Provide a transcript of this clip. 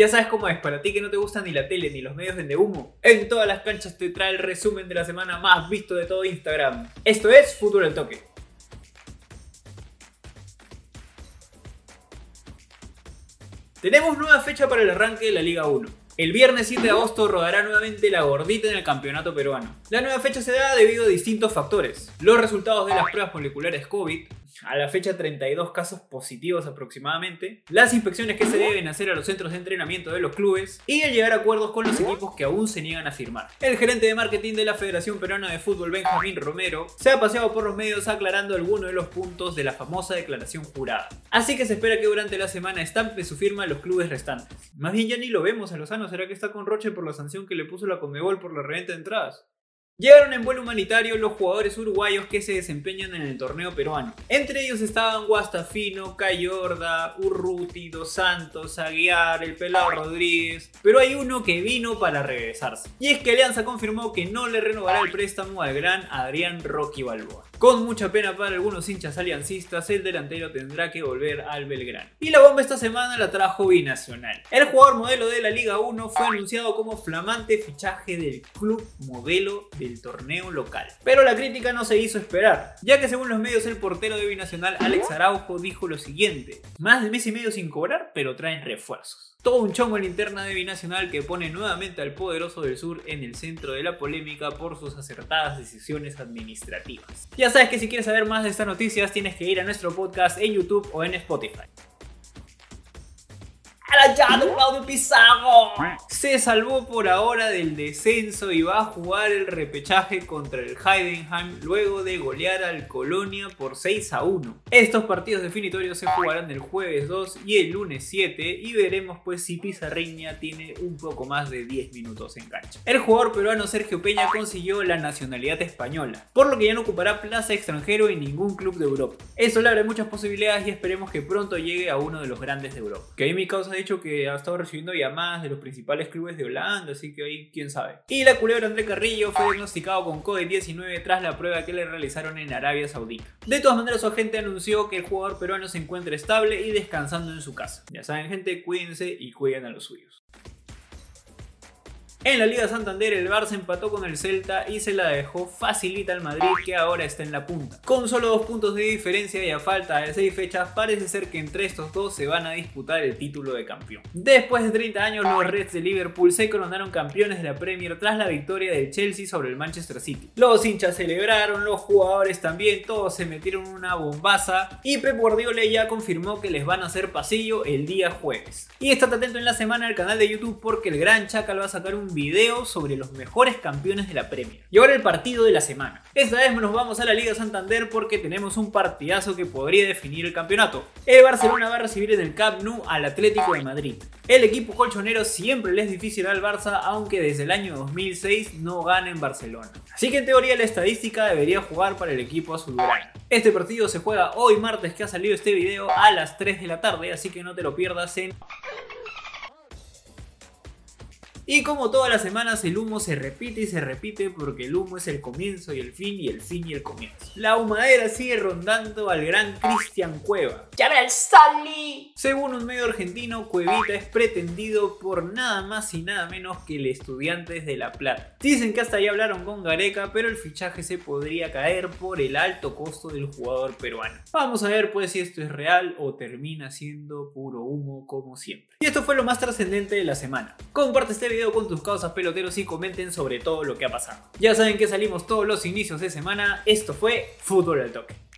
Ya sabes cómo es, para ti que no te gustan ni la tele ni los medios de humo, en todas las canchas te trae el resumen de la semana más visto de todo Instagram. Esto es Fútbol al Toque. Tenemos nueva fecha para el arranque de la Liga 1. El viernes 7 de agosto rodará nuevamente la gordita en el campeonato peruano. La nueva fecha se da debido a distintos factores. Los resultados de las pruebas moleculares COVID, a la fecha 32 casos positivos aproximadamente, las inspecciones que se deben hacer a los centros de entrenamiento de los clubes y el llegar a acuerdos con los equipos que aún se niegan a firmar. El gerente de marketing de la Federación Peruana de Fútbol, Benjamín Romero, se ha paseado por los medios aclarando algunos de los puntos de la famosa declaración jurada. Así que se espera que durante la semana estampe su firma a los clubes restantes. Más bien ya ni lo vemos a Lozano, ¿será que está con Roche por la sanción que le puso la Conmebol por la reventa de entradas? Llegaron en vuelo humanitario los jugadores uruguayos que se desempeñan en el torneo peruano. Entre ellos estaban Guastafino, Cayorda, Urruti, Dos Santos, Aguiar, el Pelado Rodríguez. Pero hay uno que vino para regresarse. Y es que Alianza confirmó que no le renovará el préstamo al gran Adrián Rocky Balboa. Con mucha pena para algunos hinchas aliancistas, el delantero tendrá que volver al Belgrano. Y la bomba esta semana la trajo Binacional. El jugador modelo de la Liga 1 fue anunciado como flamante fichaje del club modelo del torneo local. Pero la crítica no se hizo esperar, ya que según los medios el portero de Binacional Alex Araujo dijo lo siguiente, más de mes y medio sin cobrar, pero traen refuerzos. Todo un chongo en la interna de Binacional que pone nuevamente al poderoso del sur en el centro de la polémica por sus acertadas decisiones administrativas. Ya sabes que si quieres saber más de estas noticias tienes que ir a nuestro podcast en YouTube o en Spotify. Claudio Pizarro! Se salvó por ahora del descenso y va a jugar el repechaje contra el Heidenheim luego de golear al Colonia por 6 a 1. Estos partidos definitorios se jugarán el jueves 2 y el lunes 7 y veremos pues si Pizarriña tiene un poco más de 10 minutos en cancha. El jugador peruano Sergio Peña consiguió la nacionalidad española, por lo que ya no ocupará plaza extranjero en ningún club de Europa. Eso le abre muchas posibilidades y esperemos que pronto llegue a uno de los grandes de Europa. Que ahí mi causa ha dicho que ha estado recibiendo llamadas de los principales clubes de Holanda, así que ahí quién sabe. Y la culebra André Carrillo fue diagnosticado con COVID-19 tras la prueba que le realizaron en Arabia Saudita. De todas maneras, su agente anunció que el jugador peruano se encuentra estable y descansando en su casa. Ya saben, gente, cuídense y cuiden a los suyos. En la Liga Santander el Barça empató con el Celta y se la dejó facilita al Madrid que ahora está en la punta. Con solo dos puntos de diferencia y a falta de seis fechas parece ser que entre estos dos se van a disputar el título de campeón. Después de 30 años los Reds de Liverpool se coronaron campeones de la Premier tras la victoria del Chelsea sobre el Manchester City. Los hinchas celebraron, los jugadores también, todos se metieron una bombaza y Pep Guardiola ya confirmó que les van a hacer pasillo el día jueves. Y estate atento en la semana al canal de YouTube porque el gran Chacal va a sacar un video sobre los mejores campeones de la Premier. Y ahora el partido de la semana. Esta vez nos vamos a la Liga Santander porque tenemos un partidazo que podría definir el campeonato. El Barcelona va a recibir en el Camp Nou al Atlético de Madrid. El equipo colchonero siempre le es difícil al Barça, aunque desde el año 2006 no gana en Barcelona. Así que en teoría la estadística debería jugar para el equipo azulgrana. Este partido se juega hoy martes que ha salido este video a las 3 de la tarde, así que no te lo pierdas en y como todas las semanas el humo se repite y se repite porque el humo es el comienzo y el fin y el fin y el comienzo. La humadera sigue rondando al gran Cristian Cueva. ¡Llame al Sally! Según un medio argentino, Cuevita es pretendido por nada más y nada menos que el Estudiantes de La Plata. Dicen que hasta ahí hablaron con Gareca, pero el fichaje se podría caer por el alto costo del jugador peruano. Vamos a ver pues si esto es real o termina siendo puro humo como siempre. Y esto fue lo más trascendente de la semana. Comparte este video con tus causas peloteros y comenten sobre todo lo que ha pasado. Ya saben que salimos todos los inicios de semana. Esto fue Fútbol al Toque.